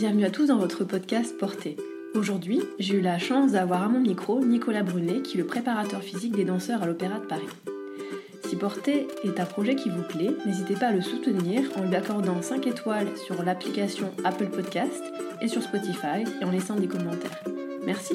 bienvenue à tous dans votre podcast Porté. Aujourd'hui, j'ai eu la chance d'avoir à mon micro Nicolas Brunet, qui est le préparateur physique des danseurs à l'Opéra de Paris. Si Porté est un projet qui vous plaît, n'hésitez pas à le soutenir en lui accordant 5 étoiles sur l'application Apple Podcast et sur Spotify et en laissant des commentaires. Merci.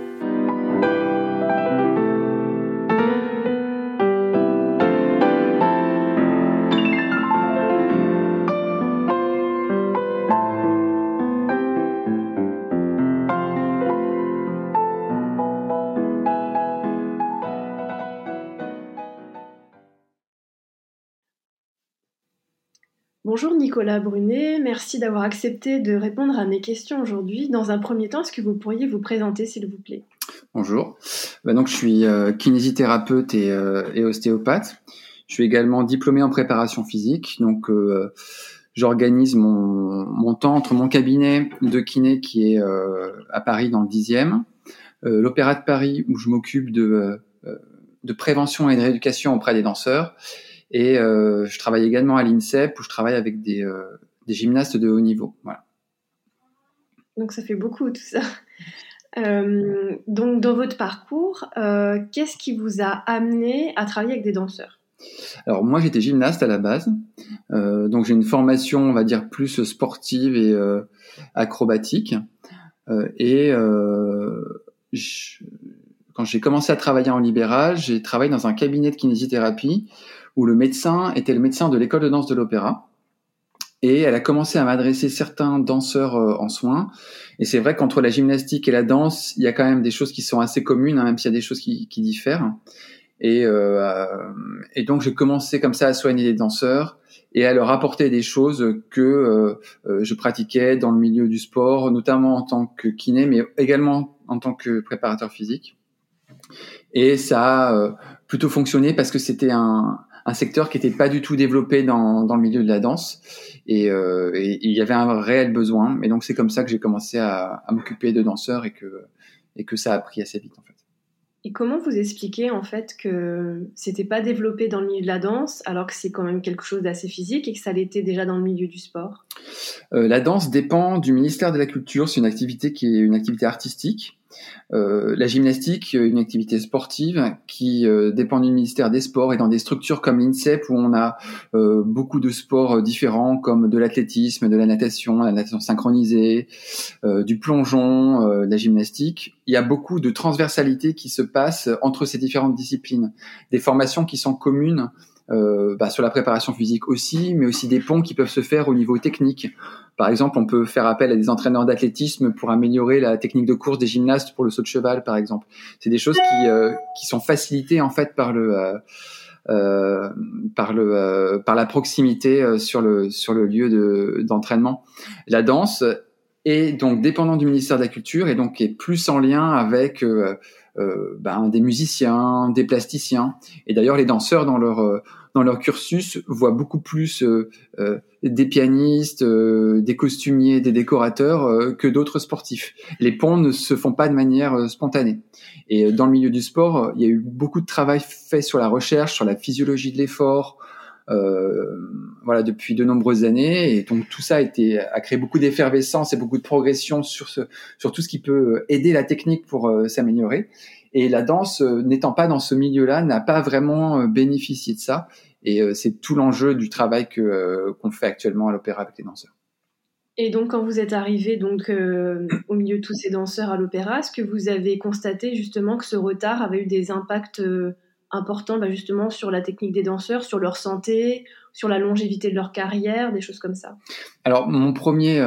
Bonjour Nicolas Brunet, merci d'avoir accepté de répondre à mes questions aujourd'hui. Dans un premier temps, est-ce que vous pourriez vous présenter s'il vous plaît? Bonjour, bah, donc, je suis euh, kinésithérapeute euh, et, ostéopathe. Je suis également diplômé en préparation physique, donc euh, j'organise mon, temps entre mon cabinet de kiné qui est à Paris dans le 10e, l'Opéra de Paris où je m'occupe de, de prévention et de rééducation auprès des danseurs, et euh, je travaille également à l'INSEP où je travaille avec des, euh, des gymnastes de haut niveau. Voilà. Donc ça fait beaucoup tout ça. Euh, donc dans votre parcours, qu'est-ce qui vous a amené à travailler avec des danseurs? Alors moi j'étais gymnaste à la base, donc j'ai une formation on va dire plus sportive et acrobatique. Et je, quand j'ai commencé à travailler en libéral, j'ai travaillé dans un cabinet de kinésithérapie où le médecin était le médecin de l'école de danse de l'opéra. Et elle a commencé à m'adresser certains danseurs euh, en soins. Et c'est vrai qu'entre la gymnastique et la danse, il y a quand même des choses qui sont assez communes, hein, même s'il y a des choses qui, diffèrent. Et, euh, et donc j'ai commencé comme ça à soigner les danseurs et à leur apporter des choses que euh, je pratiquais dans le milieu du sport, notamment en tant que kiné, mais également en tant que préparateur physique. Et ça a plutôt fonctionné parce que c'était un, un secteur qui n'était pas du tout développé dans, dans le milieu de la danse. Et, euh, et, il y avait un réel besoin. Et donc c'est comme ça que j'ai commencé à, à m'occuper de danseurs et que et que ça a pris assez vite en fait. Et comment vous expliquez en fait que c'était pas développé dans le milieu de la danse alors que c'est quand même quelque chose d'assez physique et que ça l'était déjà dans le milieu du sport? Euh, La danse dépend du ministère de la Culture, c'est une activité qui est une activité artistique euh, la gymnastique, une activité sportive qui euh, dépend du ministère des Sports et dans des structures comme l'INSEP où on a euh, beaucoup de sports différents comme de l'athlétisme, de la natation, la natation synchronisée, du plongeon, la gymnastique. Il y a beaucoup de transversalité qui se passe entre ces différentes disciplines, des formations qui sont communes euh, bah, sur la préparation physique aussi, mais aussi des ponts qui peuvent se faire au niveau technique. Par exemple, on peut faire appel à des entraîneurs d'athlétisme pour améliorer la technique de course des gymnastes pour le saut de cheval, par exemple. C'est des choses qui, euh, qui sont facilitées en fait par le euh, euh par le euh, par la proximité sur le sur le lieu de d'entraînement. La danse est donc dépendant du ministère de la Culture et donc est plus en lien avec ben, des musiciens, des plasticiens. Et d'ailleurs, les danseurs dans leur dans leur cursus voient beaucoup plus euh, euh, des pianistes, euh, des costumiers, des décorateurs que d'autres sportifs. Les ponts ne se font pas de manière spontanée. Et dans le milieu du sport, il y a eu beaucoup de travail fait sur la recherche, sur la physiologie de l'effort, voilà depuis de nombreuses années et donc tout ça a été a créé beaucoup d'effervescence et beaucoup de progression sur ce sur tout ce qui peut aider la technique pour s'améliorer et la danse, euh, n'étant pas dans ce milieu-là, n'a pas vraiment euh, bénéficié de ça. Et euh, c'est tout l'enjeu du travail que qu'on fait actuellement à l'opéra avec les danseurs. Et donc, quand vous êtes arrivé donc au milieu de tous ces danseurs à l'opéra, est-ce que vous avez constaté justement que ce retard avait eu des impacts importants bah, justement sur la technique des danseurs, sur leur santé, sur la longévité de leur carrière, des choses comme ça? Alors, mon premier,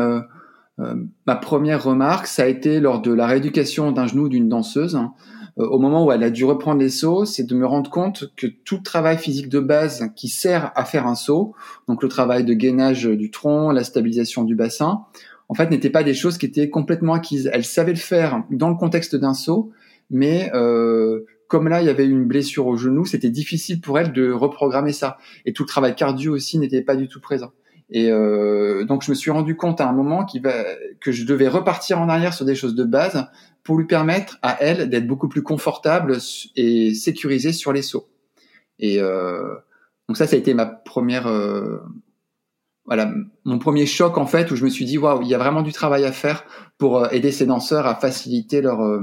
ma première remarque, ça a été lors de la rééducation d'un genou d'une danseuse. Hein. Euh, au moment où elle a dû reprendre les sauts, c'est de me rendre compte que tout le travail physique de base qui sert à faire un saut, donc le travail de gainage du tronc, la stabilisation du bassin, en fait, n'étaient pas des choses qui étaient complètement acquises. Elles savaient le faire dans le contexte d'un saut, mais euh, comme là, il y avait une blessure au genou, c'était difficile pour elles de reprogrammer ça. Et tout le travail cardio aussi n'était pas du tout présent. Et euh, donc, je me suis rendu compte à un moment que je devais repartir en arrière sur des choses de base pour lui permettre à elle d'être beaucoup plus confortable et sécurisée sur les sauts. Et euh, donc ça, ça a été ma première, euh, voilà, mon premier choc en fait, où je me suis dit waouh, il y a vraiment du travail à faire pour euh, aider ces danseurs à faciliter leur euh,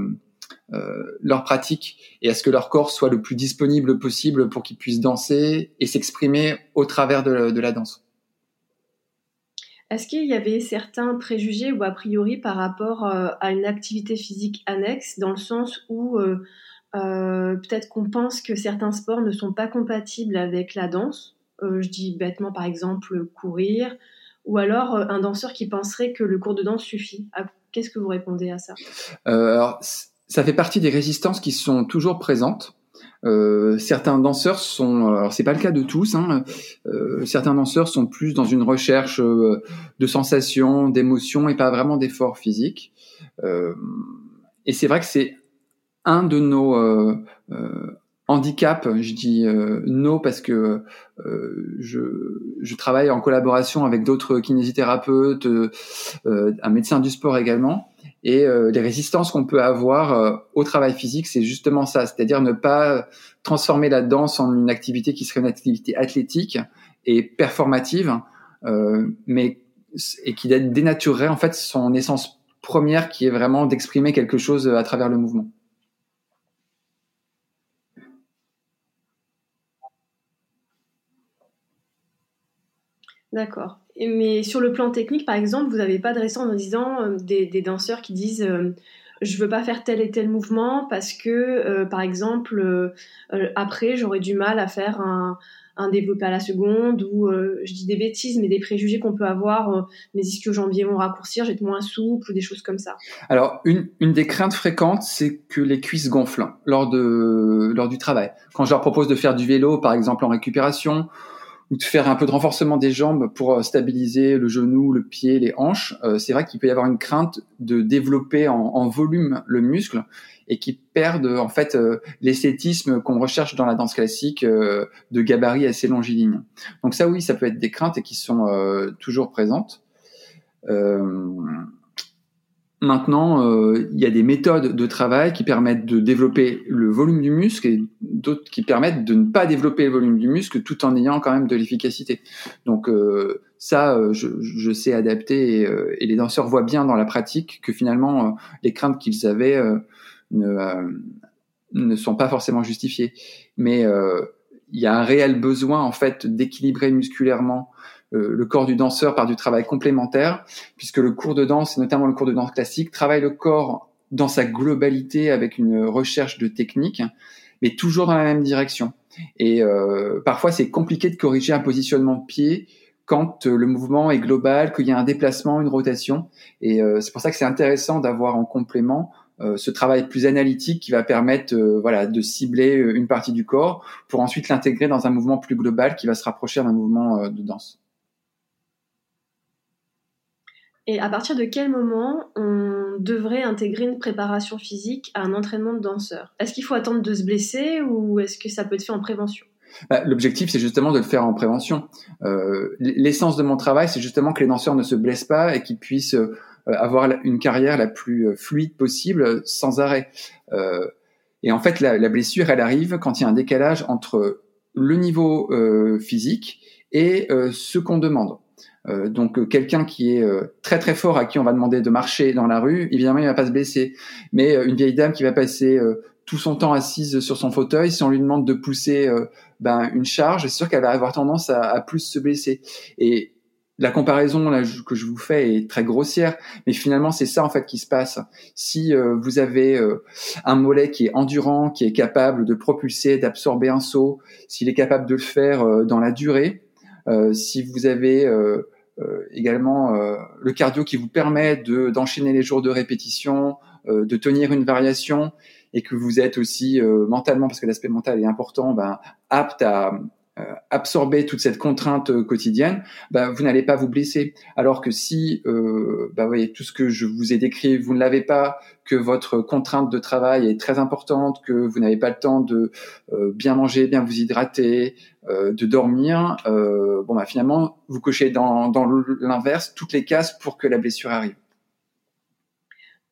euh, leur pratique et à ce que leur corps soit le plus disponible possible pour qu'ils puissent danser et s'exprimer au travers de la danse. Est-ce qu'il y avait certains préjugés ou a priori par rapport à une activité physique annexe, dans le sens où euh, peut-être qu'on pense que certains sports ne sont pas compatibles avec la danse? Euh, je dis bêtement par exemple courir, ou alors euh, un danseur qui penserait que le cours de danse suffit. Ah, qu'est-ce que vous répondez à ça? Alors, Ça fait partie des résistances qui sont toujours présentes. Euh, certains danseurs sont, alors c'est pas le cas de tous, hein, euh, certains danseurs sont plus dans une recherche de sensations, d'émotions et pas vraiment d'efforts physiques. Euh, et c'est vrai que c'est un de nos euh, euh, handicaps, je dis euh, no parce que je, travaille en collaboration avec d'autres kinésithérapeutes, un médecin du sport également, et les résistances qu'on peut avoir au travail physique, c'est justement ça, c'est-à-dire ne pas transformer la danse en une activité qui serait une activité athlétique et performative, mais et qui dénaturerait en fait son essence première qui est vraiment d'exprimer quelque chose à travers le mouvement. D'accord. Mais sur le plan technique, par exemple, vous n'avez pas de récent en disant euh, des, danseurs qui disent euh, je veux pas faire tel et tel mouvement parce que, euh, par exemple, après j'aurais du mal à faire un, développé à la seconde ou je dis des bêtises, mais des préjugés qu'on peut avoir. mes ischio-jambiers vont raccourcir, j'ai moins souple ou des choses comme ça? Alors une, des craintes fréquentes, c'est que les cuisses gonflent lors lors du travail. Quand je leur propose de faire du vélo, par exemple en récupération ou de faire un peu de renforcement des jambes pour euh, stabiliser le genou, le pied, les hanches, euh, c'est vrai qu'il peut y avoir une crainte de développer en, volume le muscle et qui perdent en fait euh, l'esthétisme qu'on recherche dans la danse classique de gabarit assez longiligne. Donc ça oui, ça peut être des craintes et qui sont toujours présentes. Maintenant, euh, il y a des méthodes de travail qui permettent de développer le volume du muscle et d'autres qui permettent de ne pas développer le volume du muscle tout en ayant quand même de l'efficacité. Donc euh, ça, euh, je, sais adapter et, et, les danseurs voient bien dans la pratique que finalement les craintes qu'ils avaient ne, ne sont pas forcément justifiées. Mais il y a un réel besoin en fait d'équilibrer musculairement euh, le corps du danseur par du travail complémentaire, puisque le cours de danse, et notamment le cours de danse classique, travaille le corps dans sa globalité avec une recherche de technique, mais toujours dans la même direction. Et euh, parfois, c'est compliqué de corriger un positionnement de pied quand euh, le mouvement est global, qu'il y a un déplacement, une rotation. Et c'est pour ça que c'est intéressant d'avoir en complément ce travail plus analytique qui va permettre voilà de cibler une partie du corps pour ensuite l'intégrer dans un mouvement plus global qui va se rapprocher d'un mouvement de danse. Et à partir de quel moment on devrait intégrer une préparation physique à un entraînement de danseur? Est-ce qu'il faut attendre de se blesser ou est-ce que ça peut être fait en prévention? Bah, L'objectif, c'est justement de le faire en prévention. Euh, l'essence de mon travail, c'est justement que les danseurs ne se blessent pas et qu'ils puissent euh, avoir une carrière la plus euh, fluide possible sans arrêt. et en fait, la, la, blessure, elle arrive quand il y a un décalage entre le niveau physique et ce qu'on demande. Euh, donc euh, quelqu'un qui est euh, très très fort à qui on va demander de marcher dans la rue, évidemment il va pas se blesser. Mais une vieille dame qui va passer tout son temps assise sur son fauteuil, si on lui demande de pousser ben, une charge, c'est sûr qu'elle va avoir tendance à, à, plus se blesser. Et la comparaison là, que je vous fais est très grossière, mais finalement c'est ça en fait qui se passe. Si vous avez un mollet qui est endurant, qui est capable de propulser, d'absorber un saut, s'il est capable de le faire dans la durée, euh, si vous avez euh, euh, également le cardio qui vous permet de d'enchaîner les jours de répétition, de tenir une variation, et que vous êtes aussi mentalement, parce que l'aspect mental est important, ben, apte à absorber toute cette contrainte quotidienne, bah, vous n'allez pas vous blesser. Alors que si, bah, voyez, tout ce que je vous ai décrit, vous ne l'avez pas, que votre contrainte de travail est très importante, que vous n'avez pas le temps de bien manger, bien vous hydrater, de dormir, bon, bah, finalement, vous cochez dans l'inverse toutes les cases pour que la blessure arrive.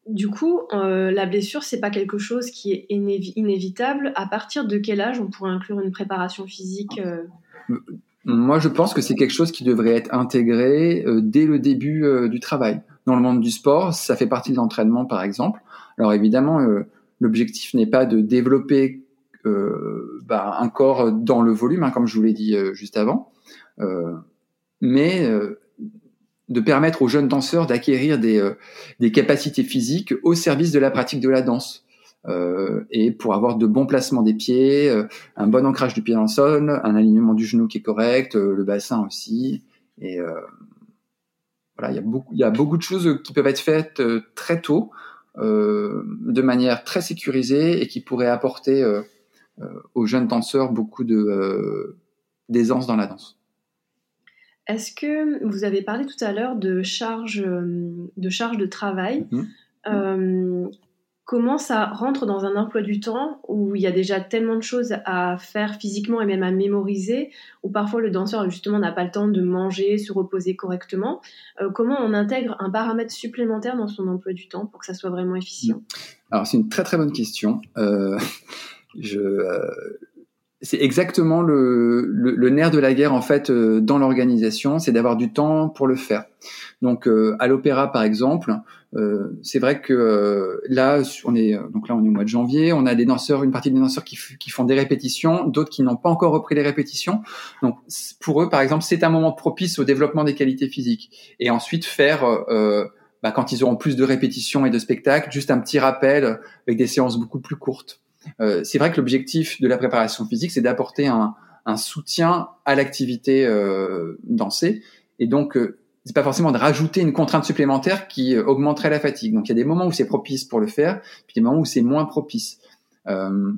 Du coup, euh, la blessure, c'est pas quelque chose qui est inévitable. À partir de quel âge on pourrait inclure une préparation physique euh? Moi, je pense que c'est quelque chose qui devrait être intégré euh, dès le début du travail. Dans le monde du sport, ça fait partie de l'entraînement, par exemple. Alors évidemment, l'objectif n'est pas de développer bah, un corps dans le volume, hein, comme je vous l'ai dit juste avant, mais de permettre aux jeunes danseurs d'acquérir des, euh, des capacités physiques au service de la pratique de la danse. Euh, et pour avoir de bons placements des pieds, euh, un bon ancrage du pied dans le sol, un alignement du genou qui est correct, euh, le bassin aussi. Et voilà, il y a beaucoup, il y a beaucoup de choses qui peuvent être faites très tôt, de manière très sécurisée et qui pourraient apporter aux jeunes danseurs beaucoup de d'aisance dans la danse. Est-ce que vous avez parlé tout à l'heure de charge euh, de, charge de travail mhm. euh, Comment ça rentre dans un emploi du temps où il y a déjà tellement de choses à faire physiquement et même à mémoriser, où parfois le danseur justement n'a pas le temps de manger, se reposer correctement? Euh, Comment on intègre un paramètre supplémentaire dans son emploi du temps pour que ça soit vraiment efficient? Alors c'est une très très bonne question. je, c'est exactement le, le, nerf de la guerre en fait euh, dans l'organisation, c'est d'avoir du temps pour le faire. Donc euh, à l'opéra par exemple, euh, c'est vrai que là on est donc là on est au mois de janvier, on a des danseurs, une partie des danseurs qui, qui font des répétitions, d'autres qui n'ont pas encore repris les répétitions. Donc pour eux par exemple c'est un moment propice au développement des qualités physiques et ensuite faire bah, quand ils auront plus de répétitions et de spectacles, juste un petit rappel avec des séances beaucoup plus courtes. Euh, c'est vrai que l'objectif de la préparation physique, c'est d'apporter un, soutien à l'activité euh, dansée, et donc euh, c'est pas forcément de rajouter une contrainte supplémentaire qui augmenterait la fatigue. Donc il y a des moments où c'est propice pour le faire, puis des moments où c'est moins propice. en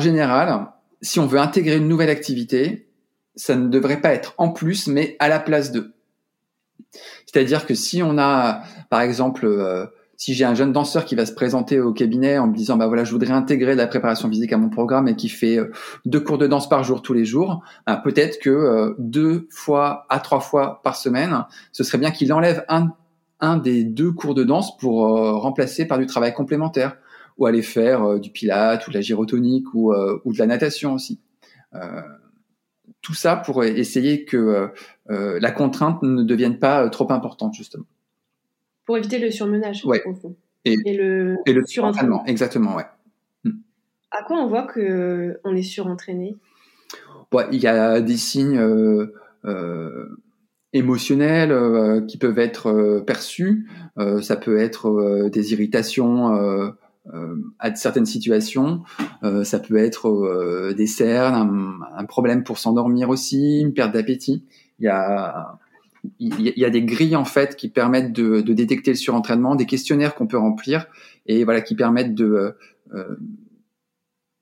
général, si on veut intégrer une nouvelle activité, ça ne devrait pas être en plus, mais à la place de. C'est-à-dire que si on a, par exemple, si j'ai un jeune danseur qui va se présenter au cabinet en me disant bah voilà je voudrais intégrer la préparation physique à mon programme et qui fait euh, deux cours de danse par jour tous les jours, bah, peut-être que euh, deux fois à trois fois par semaine, ce serait bien qu'il enlève un, un des deux cours de danse pour euh, remplacer par du travail complémentaire ou aller faire du pilate ou de la gyrotonique ou, ou de la natation aussi. tout ça pour essayer que la contrainte ne devienne pas trop importante justement. Pour éviter le surmenage. Ouais. Et, le, et le surentraînement, exactement, ouais. Hmm. À quoi on voit que on est surentraîné? Il y a des signes euh, euh, émotionnels euh, qui peuvent être perçus. ça peut être des irritations à certaines situations. ça peut être des cernes, un, un problème pour s'endormir aussi, une perte d'appétit. Il y a il y, a des grilles en fait qui permettent de, de détecter le surentraînement, des questionnaires qu'on peut remplir et voilà qui permettent de euh, euh,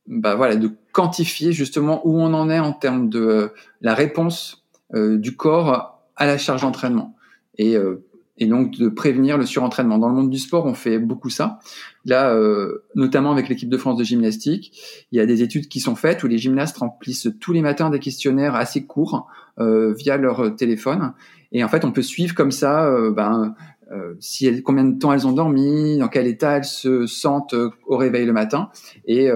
bah voilà de quantifier justement où on en est en termes de euh, la réponse du corps à la charge d'entraînement. Et et donc de prévenir le surentraînement. Dans le monde du sport, on fait beaucoup ça. Là, euh, notamment avec l'équipe de France de gymnastique, il y a des études qui sont faites où les gymnastes remplissent tous les matins des questionnaires assez courts euh, via leur téléphone et en fait, on peut suivre comme ça, euh, ben, euh, si elles, combien de temps elles ont dormi, dans quel état elles se sentent euh, au réveil le matin. Et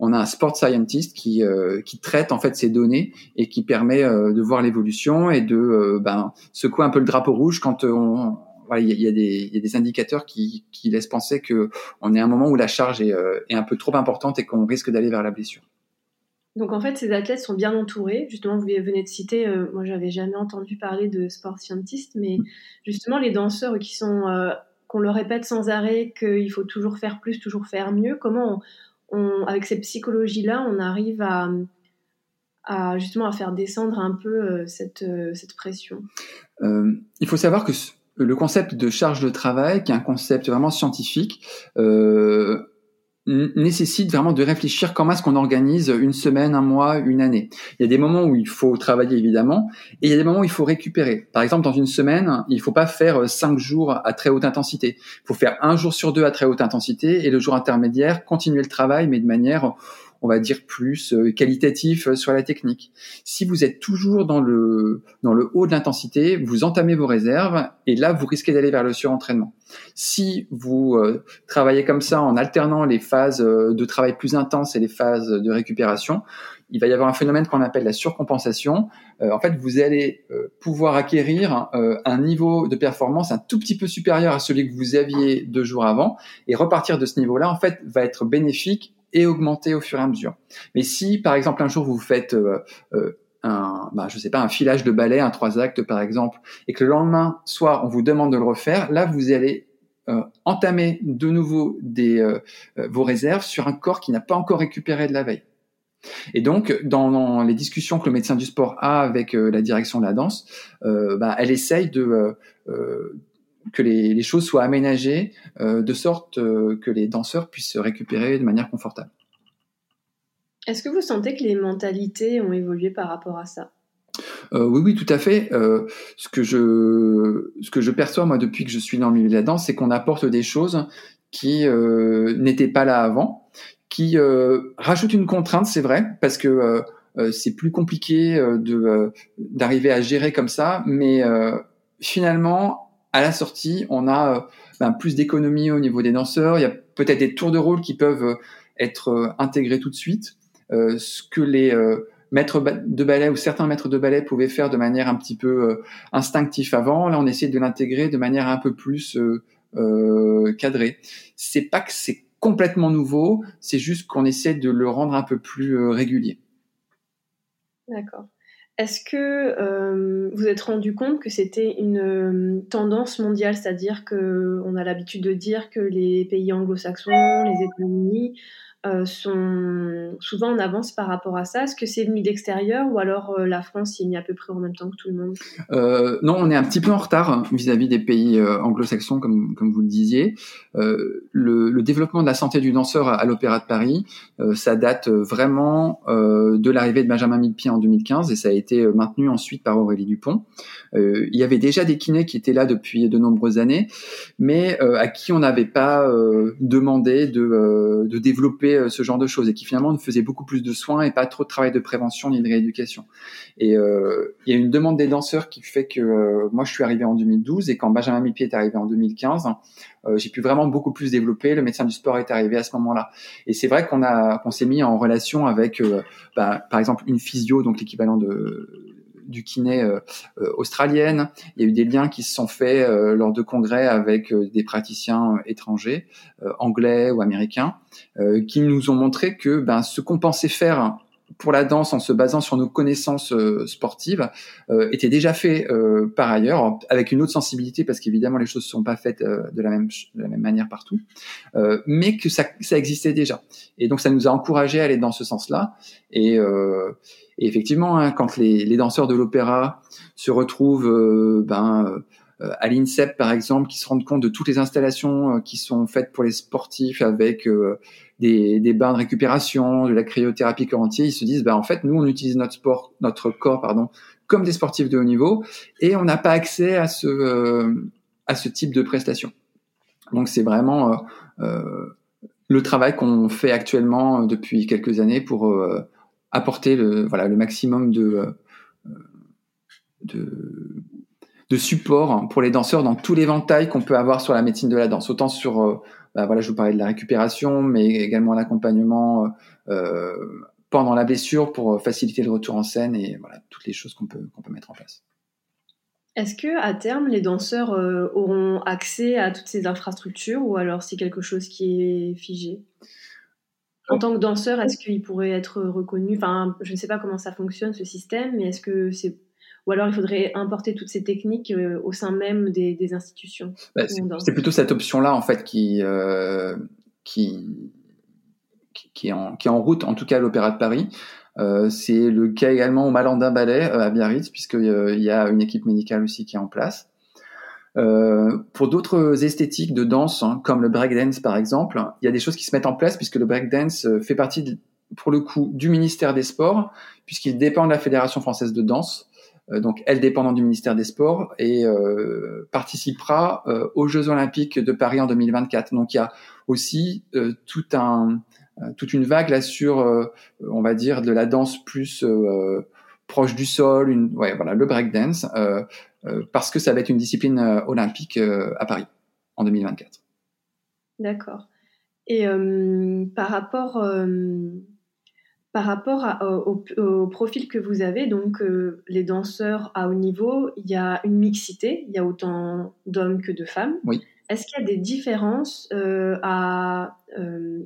on a un sport scientist qui, qui traite en fait ces données et qui permet de voir l'évolution et de ben, secouer un peu le drapeau rouge quand on voilà, il y, a, des, y a des indicateurs qui, qui laissent penser que on est à un moment où la charge est, est un peu trop importante et qu'on risque d'aller vers la blessure. Donc en fait, ces athlètes sont bien entourés. Justement, vous venez de citer, euh, moi j'avais jamais entendu parler de sport scientiste, mais mm. justement les danseurs qui sont, euh, qu'on leur répète sans arrêt qu'il faut toujours faire plus, toujours faire mieux. Comment, on, avec cette psychologie-là, on arrive à, justement à faire descendre un peu euh, cette, cette pression. Il faut savoir que le concept de charge de travail, qui est un concept vraiment scientifique, euh, nécessite vraiment de réfléchir comment est-ce qu'on organise une semaine, un mois, une année. Il y a des moments où il faut travailler évidemment, et il y a des moments où il faut récupérer. Par exemple, dans une semaine, il faut pas faire euh, cinq jours à très haute intensité. Il faut faire un jour sur deux à très haute intensité, et le jour intermédiaire, continuer le travail, mais de manière on va dire plus euh, qualitatif euh, sur la technique. Si vous êtes toujours dans le dans le haut de l'intensité, vous entamez vos réserves et là vous risquez d'aller vers le surentraînement. Si vous euh, travaillez comme ça en alternant les phases de travail plus intenses et les phases de récupération, il va y avoir un phénomène qu'on appelle la surcompensation. en fait, vous allez pouvoir acquérir un niveau de performance un tout petit peu supérieur à celui que vous aviez deux jours avant et repartir de ce niveau-là, en fait, va être bénéfique et augmenter au fur et à mesure. Mais si, par exemple, un jour vous faites euh, euh, un, bah, je sais pas, un filage de balai, un trois actes par exemple, et que le lendemain soir on vous demande de le refaire, là vous allez euh, entamer de nouveau des, vos réserves sur un corps qui n'a pas encore récupéré de la veille. Et donc, dans, les discussions que le médecin du sport a avec la direction de la danse, bah, elle essaye de que les, choses soient aménagées euh, de sorte euh, que les danseurs puissent se récupérer de manière confortable. Est-ce que vous sentez que les mentalités ont évolué par rapport à ça? Euh, oui, oui, tout à fait. ce que je, ce que je perçois moi depuis que je suis dans le milieu de la danse, c'est qu'on apporte des choses qui n'étaient pas là avant, qui rajoutent une contrainte, c'est vrai, parce que c'est plus compliqué de d'arriver à gérer comme ça, mais finalement, à la sortie, on a euh, ben, plus d'économie au niveau des danseurs. Il y a peut-être des tours de rôle qui peuvent euh, être euh, intégrés tout de suite. ce que les maîtres de ballet ou certains maîtres de ballet pouvaient faire de manière un petit peu instinctive avant, là on essaie de l'intégrer de manière un peu plus cadrée. C'est pas que c'est complètement nouveau, c'est juste qu'on essaie de le rendre un peu plus régulier. D'accord. Est-ce que euh, vous êtes rendu compte que c'était une euh, tendance mondiale, c'est-à-dire qu'on a l'habitude de dire que les pays anglo-saxons, les États-Unis euh, sont souvent en avance par rapport à ça Est-ce que c'est venu d'extérieur ou alors euh, la France y est mis à peu près en même temps que tout le monde? Euh, Non, on est un petit peu en retard vis-à-vis des pays anglo-saxons, comme, comme vous le disiez. Le, le, développement de la santé du danseur à, l'Opéra de Paris, ça date vraiment de l'arrivée de Benjamin Millepied en 2015 et ça a été maintenu ensuite par Aurélie Dupont. il y avait déjà des kinés qui étaient là depuis de nombreuses années, mais à qui on n'avait pas demandé de, de développer euh, ce genre de choses et qui finalement ne faisait beaucoup plus de soins et pas trop de travail de prévention ni de rééducation. Et euh, il y a une demande des danseurs qui fait que euh, moi je suis arrivé en 2012 et quand Benjamin Mipier est arrivé en 2015, j'ai pu vraiment beaucoup plus développer. Le médecin du sport est arrivé à ce moment-là. Et c'est vrai qu'on a qu'on s'est mis en relation avec, bah, par exemple, une physio, donc l'équivalent de du kiné euh, euh, australienne. Il y a eu des liens qui se sont faits euh, lors de congrès avec des praticiens étrangers, anglais ou américains, qui nous ont montré que ben, ce qu'on pensait faire pour la danse en se basant sur nos connaissances sportives était déjà fait par ailleurs avec une autre sensibilité parce qu'évidemment les choses ne sont pas faites de la même de la même manière partout mais que ça, ça existait déjà et donc ça nous a encouragé à aller dans ce sens-là et et effectivement, hein, quand les, les, danseurs de l'opéra se retrouvent euh, ben, euh, à l'INSEP, par exemple, qui se rendent compte de toutes les installations euh, qui sont faites pour les sportifs avec des, des, bains de récupération, de la cryothérapie corps ils se disent, ben, en fait, nous, on utilise notre sport, notre corps, pardon, comme des sportifs de haut niveau, et on n'a pas accès à ce, à ce type de prestations. Donc, c'est vraiment le travail qu'on fait actuellement depuis quelques années pour apporter le, maximum de, euh, de, de support pour les danseurs dans les l'éventail qu'on peut avoir sur la médecine de la danse. Autant sur, euh, bah voilà, je vous parlais de la récupération, mais également l'accompagnement euh, pendant la blessure pour faciliter le retour en scène et voilà, toutes les choses qu'on peut, qu'on peut mettre en place. Est-ce que à terme les danseurs auront accès à toutes ces infrastructures ou alors c'est quelque chose qui est figé? En tant que danseur, est-ce qu'il pourrait être reconnu Enfin, je ne sais pas comment ça fonctionne ce système, mais est-ce que c'est ou alors il faudrait importer toutes ces techniques euh, au sein même des, institutions. Bah, c'est plutôt cette option-là en fait qui, euh, qui, qui, est en, qui est en route, en tout cas à l'Opéra de Paris. Euh, c'est le cas également au Malandin Ballet à Biarritz, puisqu'il y a une équipe médicale aussi qui est en place. Euh, pour d'autres esthétiques de danse, hein, comme le breakdance par exemple, il y a des choses qui se mettent en place puisque le breakdance euh, fait partie, pour le coup, du ministère des Sports, puisqu'il dépend de la Fédération française de danse. Euh, donc, elle dépendant du ministère des Sports et participera aux Jeux Olympiques de Paris en 2024. Donc, il y a aussi toute une vague là sur, on va dire, de la danse plus proche du sol, voilà, le breakdance. Euh, parce que ça va être une discipline euh, olympique euh, à Paris en 2024. D'accord. Et par rapport, par rapport au, profil que vous avez, donc les danseurs à haut niveau, il y a une mixité, il y a autant d'hommes que de femmes. Oui. Est-ce qu'il y a des différences à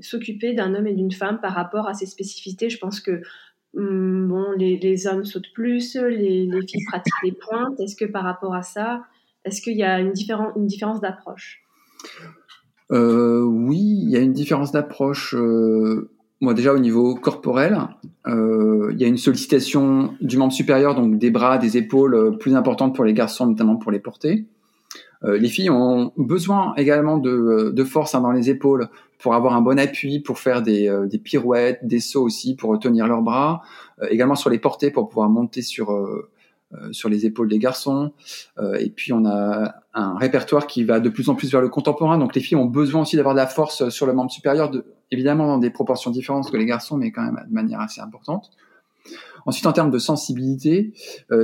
s'occuper d'un homme et d'une femme par rapport à ces spécificités? Je pense que Hum, bon, les, hommes sautent plus, les, filles pratiquent les pointes. Est-ce que par rapport à ça, est-ce qu'il y a une, différence d'approche? Euh, Oui, il y a une différence d'approche. Euh, moi, déjà au niveau corporel, euh, il y a une sollicitation du membre supérieur, donc des bras, des épaules, plus importante pour les garçons, notamment pour les porter. Les filles ont besoin également de, force hein, dans les épaules pour avoir un bon appui, pour faire des, euh, des pirouettes, des sauts aussi, pour tenir leurs bras, euh, également sur les portées pour pouvoir monter sur euh, sur les épaules des garçons. et puis on a un répertoire qui va de plus en plus vers le contemporain. Donc les filles ont besoin aussi d'avoir de la force sur le membre supérieur, de, évidemment dans des proportions différentes que les garçons, mais quand même de manière assez importante. Ensuite, en termes de sensibilité,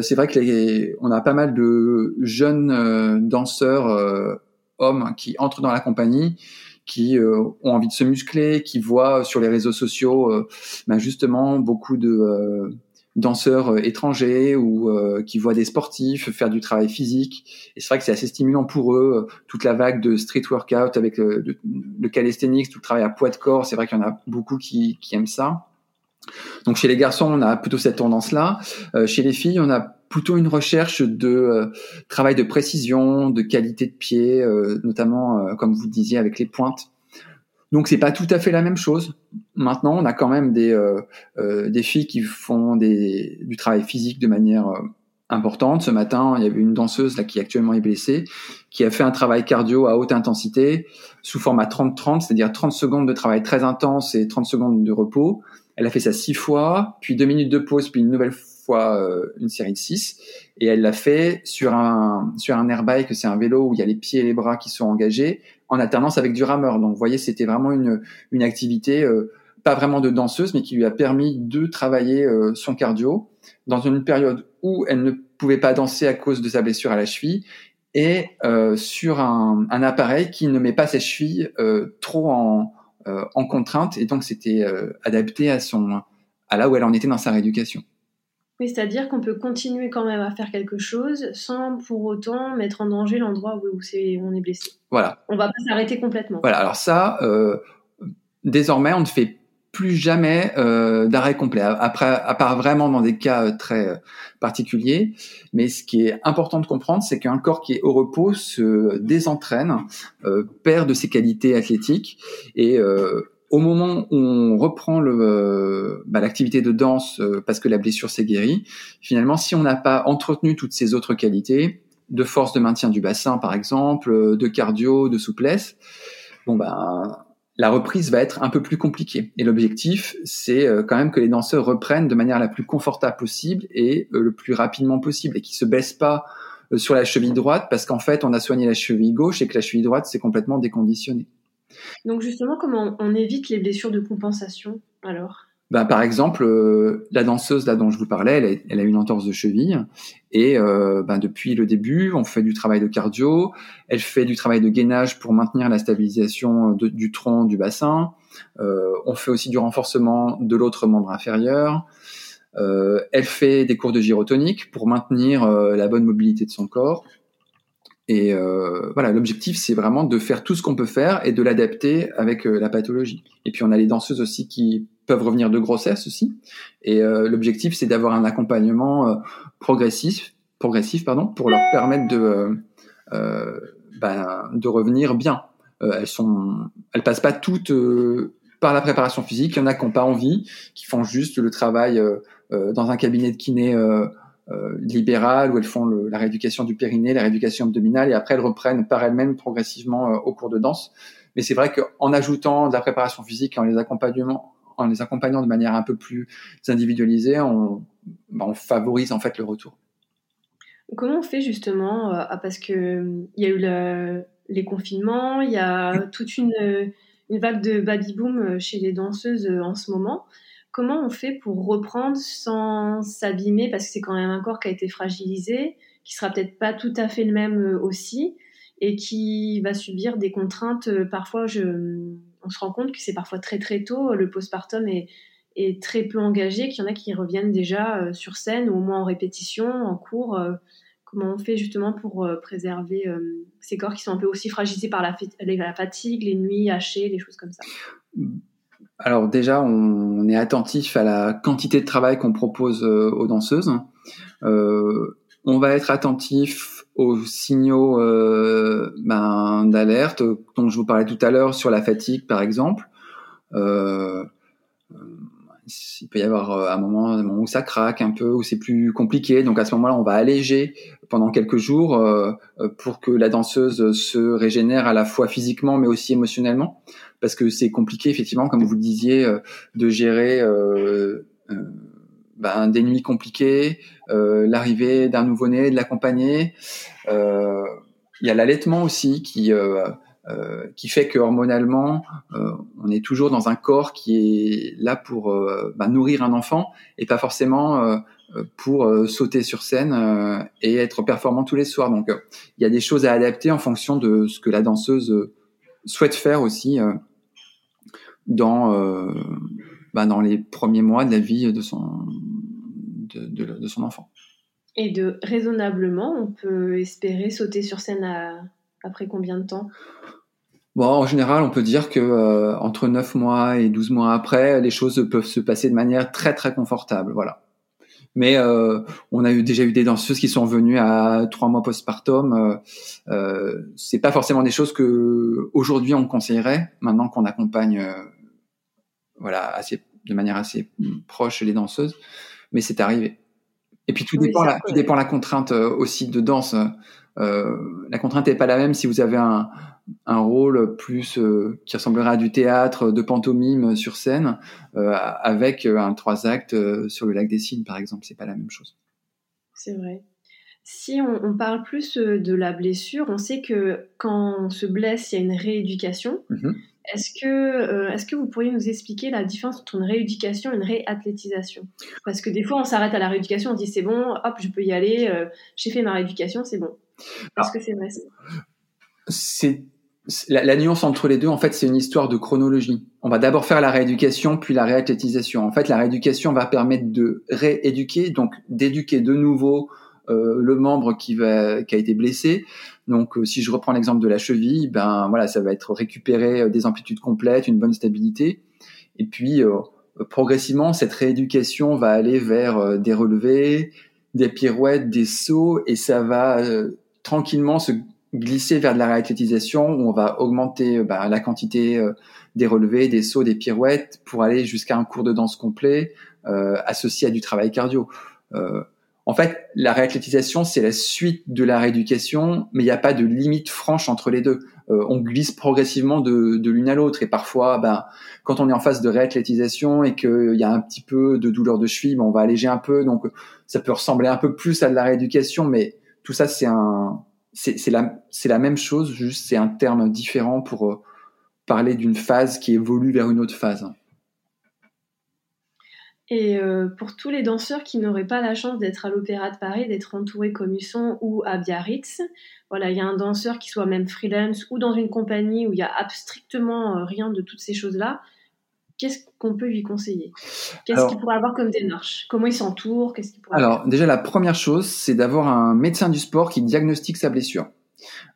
c'est vrai que les, on a pas mal de jeunes danseurs hommes qui entrent dans la compagnie qui euh, ont envie de se muscler, qui voient sur les réseaux sociaux euh, ben justement beaucoup de euh, danseurs étrangers ou qui voient des sportifs faire du travail physique. Et c'est vrai que c'est assez stimulant pour eux, toute la vague de street workout avec le, le, calisthenics, tout le travail à poids de corps. C'est vrai qu'il y en a beaucoup qui, qui aiment ça. Donc chez les garçons, on a plutôt cette tendance-là. chez les filles, on a plutôt une recherche de euh, travail de précision, de qualité de pied, euh, notamment euh, comme vous disiez avec les pointes. Donc c'est pas tout à fait la même chose. Maintenant, on a quand même des filles qui font du travail physique de manière importante. Ce matin, il y avait une danseuse là qui actuellement est blessée, qui a fait un travail cardio à haute intensité sous format 30-30, c'est-à-dire 30 secondes de travail très intense et 30 secondes de repos. Elle a fait ça six fois, puis deux minutes de pause, puis une nouvelle fois euh, une série de 6 et elle l'a fait sur un sur un airbike, c'est un vélo où il y a les pieds et les bras qui sont engagés en alternance avec du rameur. Donc vous voyez, c'était vraiment une une activité euh, pas vraiment de danseuse mais qui lui a permis de travailler euh, son cardio dans une période où elle ne pouvait pas danser à cause de sa blessure à la cheville et sur un, un, appareil qui ne met pas ses chevilles trop en, en contrainte et donc c'était adapté à son à là où elle en était dans sa rééducation. Oui, c'est-à-dire qu'on peut continuer quand même à faire quelque chose sans pour autant mettre en danger l'endroit où, c'est, on est blessé. Voilà. On va pas s'arrêter complètement. Voilà. Alors ça, euh, désormais, on ne fait plus jamais euh, d'arrêt complet, après, à part vraiment dans des cas euh, très euh, particuliers. Mais ce qui est important de comprendre, c'est qu'un corps qui est au repos se désentraîne, euh, perd de ses qualités athlétiques et euh, au moment où on reprend le, bah, l'activité de danse euh, parce que la blessure s'est guérie, finalement, si on n'a pas entretenu toutes ces autres qualités, de force de maintien du bassin par exemple, euh, de cardio, de souplesse, bon ben la reprise va être un peu plus compliquée. Et l'objectif, c'est euh, quand même que les danseurs reprennent de manière la plus confortable possible et le plus rapidement possible et qu'ils se baissent pas sur la cheville droite parce qu'en fait, on a soigné la cheville gauche et que la cheville droite s'est complètement déconditionnée. Donc justement, comment on évite les blessures de compensation alors? Ben, par exemple, euh, la danseuse là dont je vous parlais, elle a, une entorse de cheville et euh, ben, depuis le début, on fait du travail de cardio, elle fait du travail de gainage pour maintenir la stabilisation du tronc, du bassin. Euh, on fait aussi du renforcement de l'autre membre inférieur. elle fait des cours de gyrotonique pour maintenir la bonne mobilité de son corps. Et euh, voilà, l'objectif, c'est vraiment de faire tout ce qu'on peut faire et de l'adapter avec euh, la pathologie. Et puis on a les danseuses aussi qui peuvent revenir de grossesse aussi. Et euh, l'objectif, c'est d'avoir un accompagnement euh, progressif, progressif pardon, pour leur permettre de ben, de revenir bien. elles sont, elles passent pas toutes par la préparation physique. Il y en a qui n'ont pas envie, qui font juste le travail dans un cabinet de kiné euh, libérales où elles font la rééducation du périnée, la rééducation abdominale, et après elles reprennent par elles-mêmes progressivement euh, au cours de danse. Mais c'est vrai qu'en ajoutant de la préparation physique, en les accompagnant, en les accompagnant de manière un peu plus individualisée, on, bah, on favorise en fait le retour. Comment on fait justement euh, ah, Parce que il y a eu les confinements, il y a toute une, une vague de baby boom chez les danseuses en ce moment comment on fait pour reprendre sans s'abîmer parce que c'est quand même un corps qui a été fragilisé, qui sera peut-être pas tout à fait le même euh, aussi et qui va subir des contraintes. Euh, parfois, on se rend compte que c'est parfois très très tôt. Le postpartum est, est très peu engagé, qu'il y en a qui reviennent déjà euh, sur scène ou au moins en répétition, en cours. Comment on fait justement pour préserver ces corps qui sont un peu aussi fragilisés par la, fatigue, les nuits hachées, les choses comme ça? Alors déjà, on, est attentif à la quantité de travail qu'on propose euh, aux danseuses. Euh, on va être attentif aux signaux euh, ben, d'alerte dont je vous parlais tout à l'heure sur la fatigue, par exemple. il peut y avoir un moment, un moment, où ça craque un peu, où c'est plus compliqué. Donc à ce moment-là, on va alléger pendant quelques jours pour que la danseuse se régénère à la fois physiquement mais aussi émotionnellement parce que c'est compliqué effectivement, comme vous le disiez, euh, de gérer euh, euh, ben, des nuits compliquées, l'arrivée d'un nouveau-né, de l'accompagner. Il y a l'allaitement aussi qui qui fait que hormonalement, on est toujours dans un corps qui est là pour ben, nourrir un enfant et pas forcément pour sauter sur scène et être performant tous les soirs. Donc, il y a des choses à adapter en fonction de ce que la danseuse souhaite faire aussi dans, euh, bah, dans les premiers mois de la vie de son, de, de, son enfant. Et de raisonnablement, on peut espérer sauter sur scène après combien de temps? Bon, en général, on peut dire que euh, entre 9 mois et 12 mois après, les choses peuvent se passer de manière très très confortable, voilà. Mais euh, on a eu, déjà eu des danseuses qui sont venues à trois mois postpartum. Euh, euh, c'est pas forcément des choses que aujourd'hui on conseillerait. Maintenant qu'on accompagne voilà, assez, de manière assez proche les danseuses, mais c'est arrivé. Et puis tout dépend, la, tout dépend la contrainte euh, aussi de danse. Euh, la contrainte n'est pas la même si vous avez un, un rôle plus euh, qui ressemblerait à du théâtre, de pantomime sur scène, euh, avec un trois actes sur le lac des Cygnes, par exemple. C'est pas la même chose. C'est vrai. Si on, on, parle plus de la blessure, on sait que quand on se blesse, il y a une rééducation. Mm-hmm. Est-ce que, euh, est-ce que vous pourriez nous expliquer la différence entre une rééducation et une réathlétisation? Parce que des fois, on s'arrête à la rééducation, on dit c'est bon, hop, je peux y aller, euh, j'ai fait ma rééducation, c'est bon. Est-ce que c'est vrai? C'est la, la, nuance entre les deux, en fait, c'est une histoire de chronologie. On va d'abord faire la rééducation, puis la réathlétisation. En fait, la rééducation va permettre de rééduquer, donc d'éduquer de nouveau le membre qui, va, qui a été blessé. Donc, euh, si je reprends l'exemple de la cheville, ben voilà, ça va être récupérer euh, des amplitudes complètes, une bonne stabilité, et puis progressivement, cette rééducation va aller vers des relevés, des pirouettes, des sauts, et ça va tranquillement se glisser vers de la réathlétisation où on va augmenter ben, la quantité des relevés, des sauts, des pirouettes pour aller jusqu'à un cours de danse complet associé à du travail cardio. En fait, la réathlétisation, c'est la suite de la rééducation, mais il n'y a pas de limite franche entre les deux. Euh, on glisse progressivement de, l'une à l'autre. Et parfois, ben, quand on est en phase de réathlétisation et qu'il y a un petit peu de douleur de cheville, ben, on va alléger un peu. Donc, ça peut ressembler un peu plus à de la rééducation, mais tout ça, c'est un, c'est la, la même chose, juste c'est un terme différent pour euh, parler d'une phase qui évolue vers une autre phase. Et euh, pour tous les danseurs qui n'auraient pas la chance d'être à l'Opéra de Paris, d'être entourés comme ils sont ou à Biarritz, voilà, il y a un danseur qui soit même freelance ou dans une compagnie où il y a strictement euh, rien de toutes ces choses-là, qu'est-ce qu'on peut lui conseiller? Qu'est-ce qu'il pourrait avoir comme démarche? Comment il s'entoure? Qu'est-ce qu'il Alors déjà la première chose, c'est d'avoir un médecin du sport qui diagnostique sa blessure.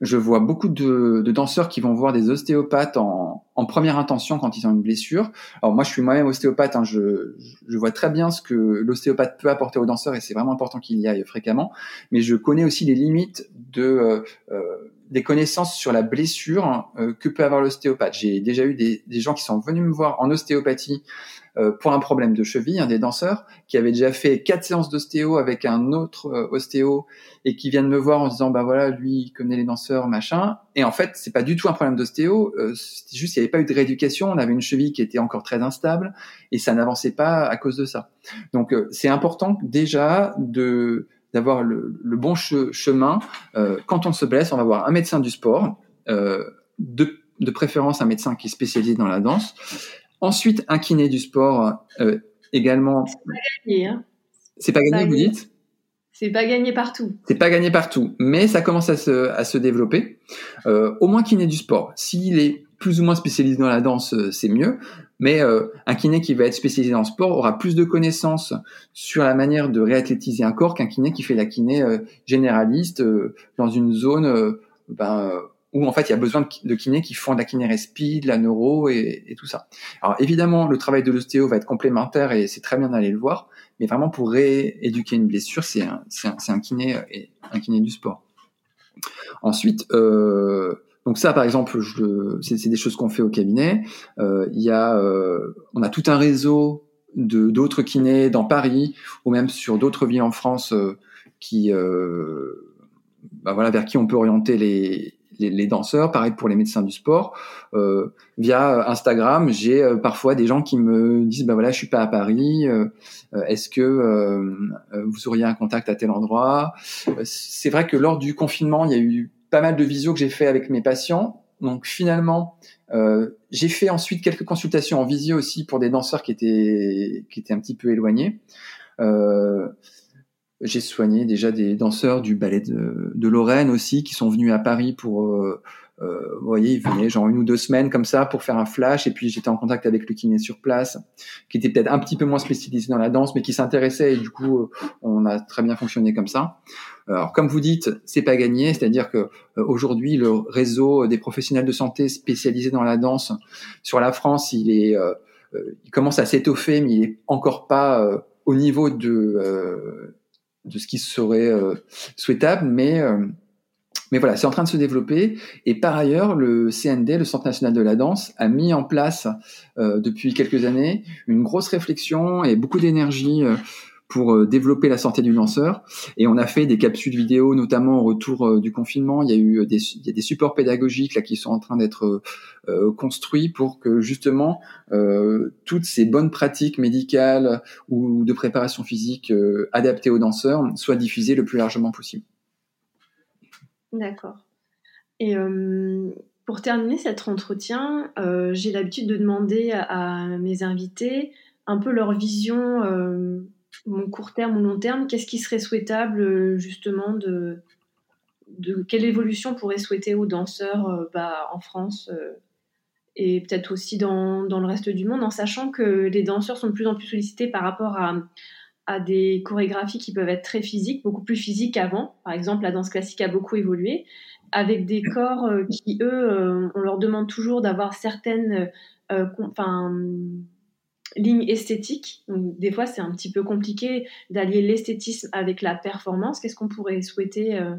Je vois beaucoup de, danseurs qui vont voir des ostéopathes en, en première intention quand ils ont une blessure. Alors moi, je suis moi-même ostéopathe, hein, je, je, vois très bien ce que l'ostéopathe peut apporter aux danseurs et c'est vraiment important qu'il y aille fréquemment. Mais je connais aussi les limites de euh, euh des connaissances sur la blessure euh, que peut avoir l'ostéopathe. J'ai déjà eu des, des, gens qui sont venus me voir en ostéopathie pour un problème de cheville, un des danseurs qui avait déjà fait quatre séances d'ostéo avec un autre euh, ostéo et qui vient de me voir en disant bah voilà lui il connaît les danseurs machin. Et en fait c'est pas du tout un problème d'ostéo euh, c'est juste il n'y avait pas eu de rééducation on avait une cheville qui était encore très instable et ça n'avançait pas à cause de ça. Donc c'est important déjà de d'avoir le, le, bon chemin. Quand on se blesse on va voir un médecin du sport de de préférence un médecin qui est spécialisé dans la danse Ensuite, un kiné du sport euh, également. C'est pas gagné, hein. C'est pas gagné, vous dites? C'est pas gagné partout. C'est pas gagné partout, mais ça commence à se, à se développer. Euh, au moins kiné du sport. S'il est plus ou moins spécialisé dans la danse, euh, c'est mieux. Mais euh, un kiné qui va être spécialisé dans le sport aura plus de connaissances sur la manière de réathlétiser un corps qu'un kiné qui fait la kiné euh, généraliste dans une zone ben, où en fait il y a besoin de, kinés qui font de la kiné-respi, de la neuro et, tout ça. Alors évidemment, le travail de l'ostéo va être complémentaire et c'est très bien d'aller le voir, mais vraiment pour rééduquer une blessure, c'est un, kiné un kiné du sport. Ensuite, euh, donc ça par exemple, c'est des choses qu'on fait au cabinet. Euh, il y a, euh, on a tout un réseau de d'autres kinés dans Paris ou même sur d'autres villes en France euh, qui euh, bah voilà, vers qui on peut orienter les, les, danseurs, pareil pour les médecins du sport. Euh, via Instagram, j'ai euh, parfois des gens qui me disent bah voilà, je suis pas à Paris. Euh, est-ce que vous auriez un contact à tel endroit? C'est vrai que lors du confinement, il y a eu pas mal de visios que j'ai fait avec mes patients. Donc finalement, j'ai fait ensuite quelques consultations en visio aussi pour des danseurs qui étaient qui étaient un petit peu éloignés. Euh, j'ai soigné déjà des danseurs du ballet de, de, Lorraine aussi qui sont venus à Paris pour, euh, euh, vous voyez, ils venaient genre une ou deux semaines comme ça pour faire un flash et puis j'étais en contact avec le kiné sur place qui était peut-être un petit peu moins spécialisé dans la danse mais qui s'intéressait et du coup euh, on a très bien fonctionné comme ça. Alors comme vous dites, c'est pas gagné, c'est-à-dire que euh, aujourd'hui le réseau des professionnels de santé spécialisés dans la danse sur la France, il est, euh, il commence à s'étoffer mais il est encore pas au niveau de de ce qui serait euh, souhaitable, mais euh, mais voilà, c'est en train de se développer. Et par ailleurs, le CND, le Centre national de la danse, a mis en place euh, depuis quelques années une grosse réflexion et beaucoup d'énergie pour euh, développer la santé du lanceur. Et on a fait des capsules vidéo, notamment au retour euh, du confinement. Il y a eu a des supports pédagogiques là qui sont en train d'être euh, construits pour que justement euh, toutes ces bonnes pratiques médicales ou de préparation physique adaptées aux danseurs soient diffusées le plus largement possible. D'accord. Et pour terminer cet entretien, j'ai l'habitude de demander à, mes invités un peu leur vision mon court terme ou long terme, qu'est-ce qui serait souhaitable euh, justement de, quelle évolution pourrait souhaiter aux danseurs euh, bah, en France euh, et peut-être aussi dans, dans, le reste du monde, en sachant que les danseurs sont de plus en plus sollicités par rapport à, à des chorégraphies qui peuvent être très physiques, beaucoup plus physiques qu'avant. Par exemple, la danse classique a beaucoup évolué, avec des corps qui, eux, on leur demande toujours d'avoir certaines... ligne esthétique. Donc, des fois, c'est un petit peu compliqué d'allier l'esthétisme avec la performance. Qu'est-ce qu'on pourrait souhaiter euh,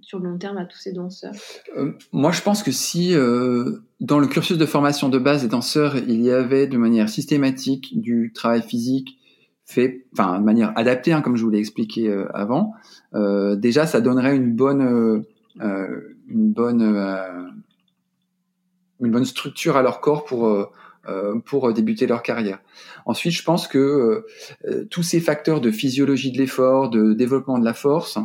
sur le long terme à tous ces danseurs? Euh, Moi, je pense que si euh, dans le cursus de formation de base des danseurs, il y avait de manière systématique du travail physique fait, enfin, de manière adaptée, hein, comme je vous l'ai expliqué avant, déjà, ça donnerait une bonne, une bonne, une bonne structure à leur corps pour pour débuter leur carrière. Ensuite, je pense que euh, euh, tous ces facteurs de physiologie de l'effort, de développement de la force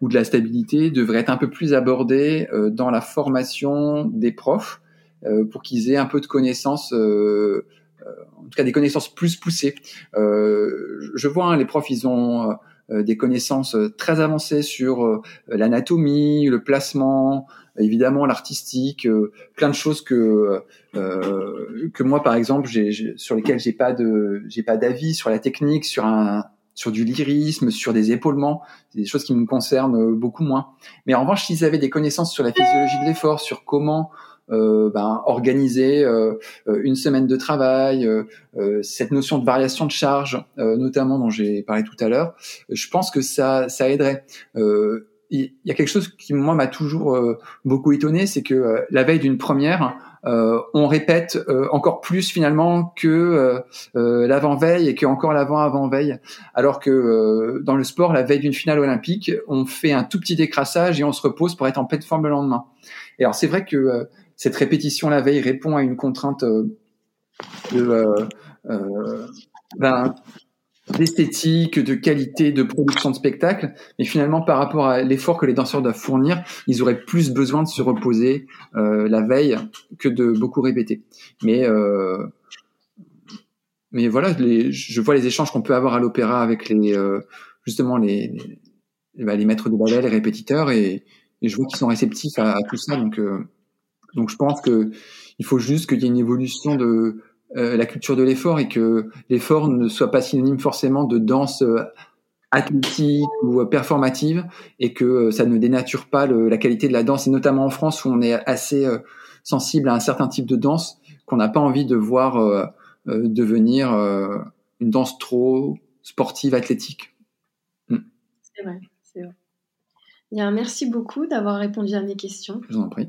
ou de la stabilité devraient être un peu plus abordés dans la formation des profs pour qu'ils aient un peu de connaissances en tout cas des connaissances plus poussées. je vois hein, les profs, ils ont des connaissances très avancées sur l'anatomie, le placement, évidemment l'artistique, euh, plein de choses que euh, que moi par exemple, j'ai, sur lesquelles j'ai pas de j'ai pas d'avis sur la technique, sur un sur du lyrisme, sur des épaulements, des choses qui me concernent beaucoup moins. Mais en revanche, s'ils avaient des connaissances sur la physiologie de l'effort, sur comment ben, organiser une semaine de travail, cette notion de variation de charge, notamment dont j'ai parlé tout à l'heure, je pense que ça, ça aiderait il y a quelque chose qui moi m'a toujours beaucoup étonné, c'est que la veille d'une première, euh, on répète euh, encore plus finalement que euh, l'avant-veille et que encore l'avant-avant-veille. Alors que dans le sport, la veille d'une finale olympique, on fait un tout petit décrassage et on se repose pour être en pleine forme le lendemain. Et alors c'est vrai que cette répétition la veille répond à une contrainte de, ben, d'esthétique, de qualité, de production de spectacle, mais finalement par rapport à l'effort que les danseurs doivent fournir, ils auraient plus besoin de se reposer euh, la veille que de beaucoup répéter. Mais euh, mais voilà, je vois les échanges qu'on peut avoir à l'opéra avec les euh, justement les les, bah, les, maîtres de ballet, les répétiteurs, et, je vois qu'ils sont réceptifs à, tout ça. Donc donc je pense que il faut juste qu'il y ait une évolution de euh, la culture de l'effort et que l'effort ne soit pas synonyme forcément de danse euh, athlétique ou euh, performative et que ça ne dénature pas la qualité de la danse et notamment en France où on est assez sensible à un certain type de danse qu'on n'a pas envie de voir devenir une danse trop sportive athlétique. Mm. C'est vrai, c'est vrai. Bien, merci beaucoup d'avoir répondu à mes questions. Je vous en prie.